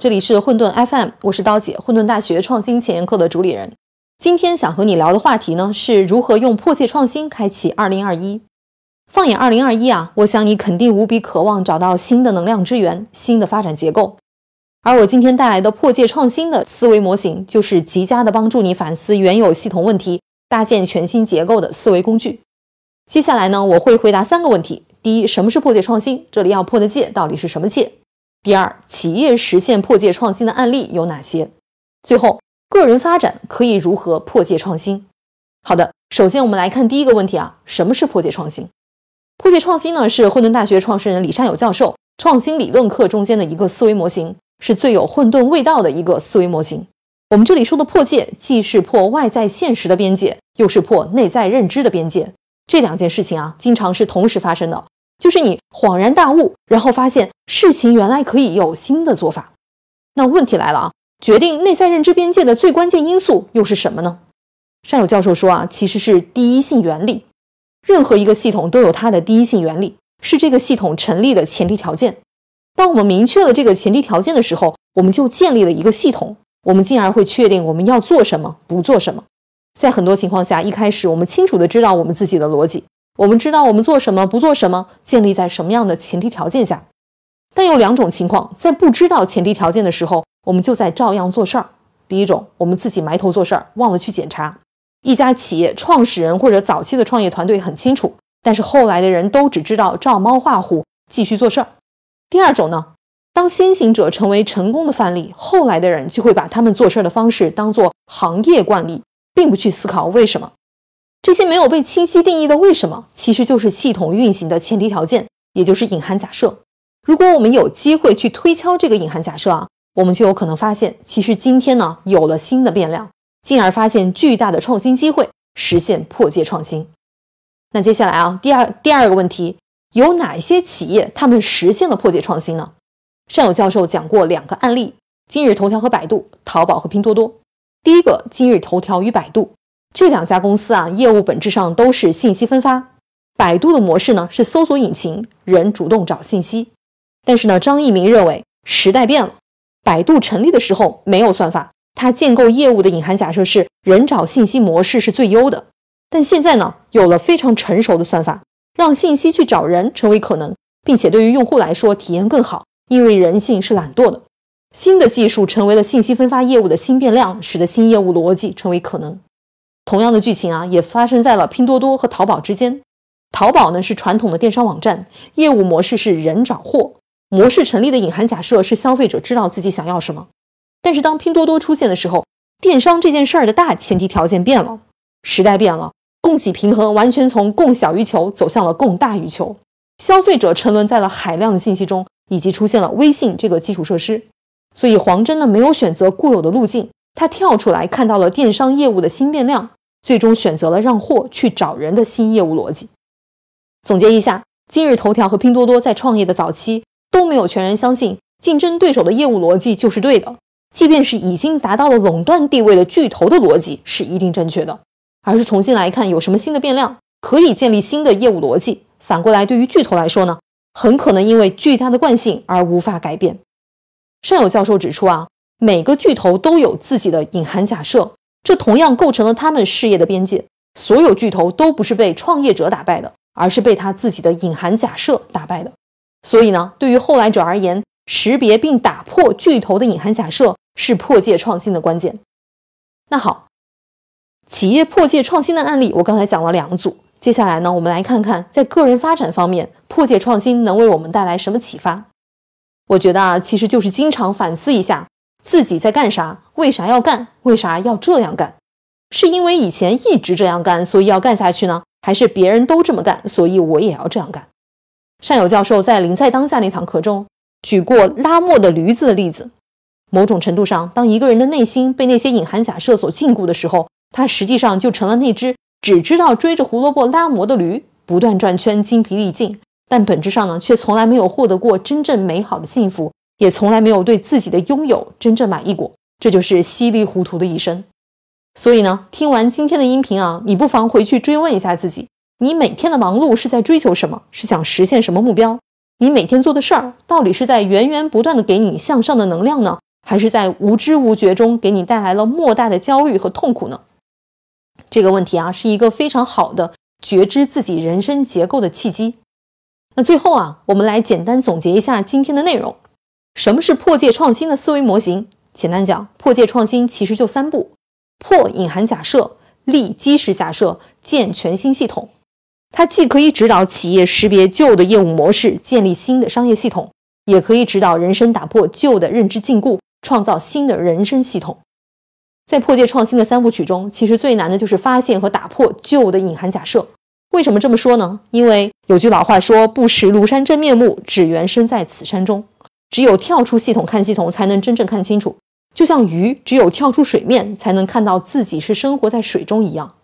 这里是混沌 FM，我是刀姐，混沌大学创新前沿课的主理人。今天想和你聊的话题呢，是如何用迫切创新开启2021。放眼2021啊，我想你肯定无比渴望找到新的能量之源、新的发展结构。而我今天带来的破界创新的思维模型，就是极佳的帮助你反思原有系统问题、搭建全新结构的思维工具。接下来呢，我会回答三个问题：第一，什么是破界创新？这里要破的戒到底是什么戒？第二，企业实现破界创新的案例有哪些？最后，个人发展可以如何破界创新？好的，首先我们来看第一个问题啊，什么是破界创新？破界创新呢，是混沌大学创始人李善友教授创新理论课中间的一个思维模型，是最有混沌味道的一个思维模型。我们这里说的破界，既是破外在现实的边界，又是破内在认知的边界。这两件事情啊，经常是同时发生的。就是你恍然大悟，然后发现事情原来可以有新的做法。那问题来了啊，决定内在认知边界的最关键因素又是什么呢？善友教授说啊，其实是第一性原理。任何一个系统都有它的第一性原理，是这个系统成立的前提条件。当我们明确了这个前提条件的时候，我们就建立了一个系统，我们进而会确定我们要做什么，不做什么。在很多情况下，一开始我们清楚的知道我们自己的逻辑。我们知道我们做什么不做什么，建立在什么样的前提条件下。但有两种情况，在不知道前提条件的时候，我们就在照样做事儿。第一种，我们自己埋头做事儿，忘了去检查。一家企业创始人或者早期的创业团队很清楚，但是后来的人都只知道照猫画虎，继续做事儿。第二种呢，当先行者成为成功的范例，后来的人就会把他们做事儿的方式当做行业惯例，并不去思考为什么。这些没有被清晰定义的为什么，其实就是系统运行的前提条件，也就是隐含假设。如果我们有机会去推敲这个隐含假设啊，我们就有可能发现，其实今天呢有了新的变量，进而发现巨大的创新机会，实现破界创新。那接下来啊，第二第二个问题，有哪些企业他们实现了破界创新呢？善友教授讲过两个案例：今日头条和百度，淘宝和拼多多。第一个，今日头条与百度。这两家公司啊，业务本质上都是信息分发。百度的模式呢是搜索引擎，人主动找信息。但是呢，张一鸣认为时代变了。百度成立的时候没有算法，它建构业务的隐含假设是人找信息模式是最优的。但现在呢，有了非常成熟的算法，让信息去找人成为可能，并且对于用户来说体验更好，因为人性是懒惰的。新的技术成为了信息分发业务的新变量，使得新业务逻辑成为可能。同样的剧情啊，也发生在了拼多多和淘宝之间。淘宝呢是传统的电商网站，业务模式是人找货，模式成立的隐含假设是消费者知道自己想要什么。但是当拼多多出现的时候，电商这件事儿的大前提条件变了，时代变了，供给平衡完全从供小于求走向了供大于求，消费者沉沦在了海量的信息中，以及出现了微信这个基础设施。所以黄峥呢没有选择固有的路径，他跳出来看到了电商业务的新变量。最终选择了让货去找人的新业务逻辑。总结一下，今日头条和拼多多在创业的早期都没有全然相信竞争对手的业务逻辑就是对的，即便是已经达到了垄断地位的巨头的逻辑是一定正确的，而是重新来看有什么新的变量可以建立新的业务逻辑。反过来，对于巨头来说呢，很可能因为巨大的惯性而无法改变。善友教授指出啊，每个巨头都有自己的隐含假设。这同样构成了他们事业的边界。所有巨头都不是被创业者打败的，而是被他自己的隐含假设打败的。所以呢，对于后来者而言，识别并打破巨头的隐含假设是破界创新的关键。那好，企业破界创新的案例，我刚才讲了两组。接下来呢，我们来看看在个人发展方面，破界创新能为我们带来什么启发？我觉得啊，其实就是经常反思一下。自己在干啥？为啥要干？为啥要这样干？是因为以前一直这样干，所以要干下去呢？还是别人都这么干，所以我也要这样干？善友教授在《临在当下》那堂课中举过拉磨的驴子的例子。某种程度上，当一个人的内心被那些隐含假设所禁锢的时候，他实际上就成了那只只知道追着胡萝卜拉磨的驴，不断转圈，精疲力尽，但本质上呢，却从来没有获得过真正美好的幸福。也从来没有对自己的拥有真正满意过，这就是稀里糊涂的一生。所以呢，听完今天的音频啊，你不妨回去追问一下自己：你每天的忙碌是在追求什么？是想实现什么目标？你每天做的事儿到底是在源源不断的给你向上的能量呢，还是在无知无觉中给你带来了莫大的焦虑和痛苦呢？这个问题啊，是一个非常好的觉知自己人生结构的契机。那最后啊，我们来简单总结一下今天的内容。什么是破界创新的思维模型？简单讲，破界创新其实就三步：破隐含假设，立基石假设，建全新系统。它既可以指导企业识别旧的业务模式，建立新的商业系统，也可以指导人生打破旧的认知禁锢，创造新的人生系统。在破界创新的三部曲中，其实最难的就是发现和打破旧的隐含假设。为什么这么说呢？因为有句老话说：“不识庐山真面目，只缘身在此山中。”只有跳出系统看系统，才能真正看清楚。就像鱼只有跳出水面，才能看到自己是生活在水中一样。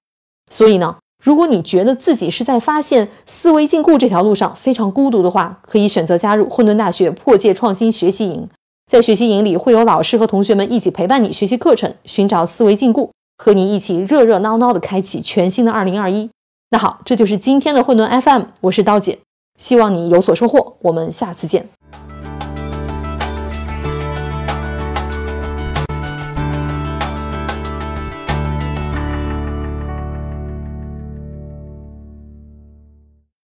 所以呢？如果你觉得自己是在发现思维禁锢这条路上非常孤独的话，可以选择加入混沌大学破界创新学习营。在学习营里，会有老师和同学们一起陪伴你学习课程，寻找思维禁锢，和你一起热热闹闹的开启全新的二零二一。那好，这就是今天的混沌 FM，我是刀姐，希望你有所收获，我们下次见。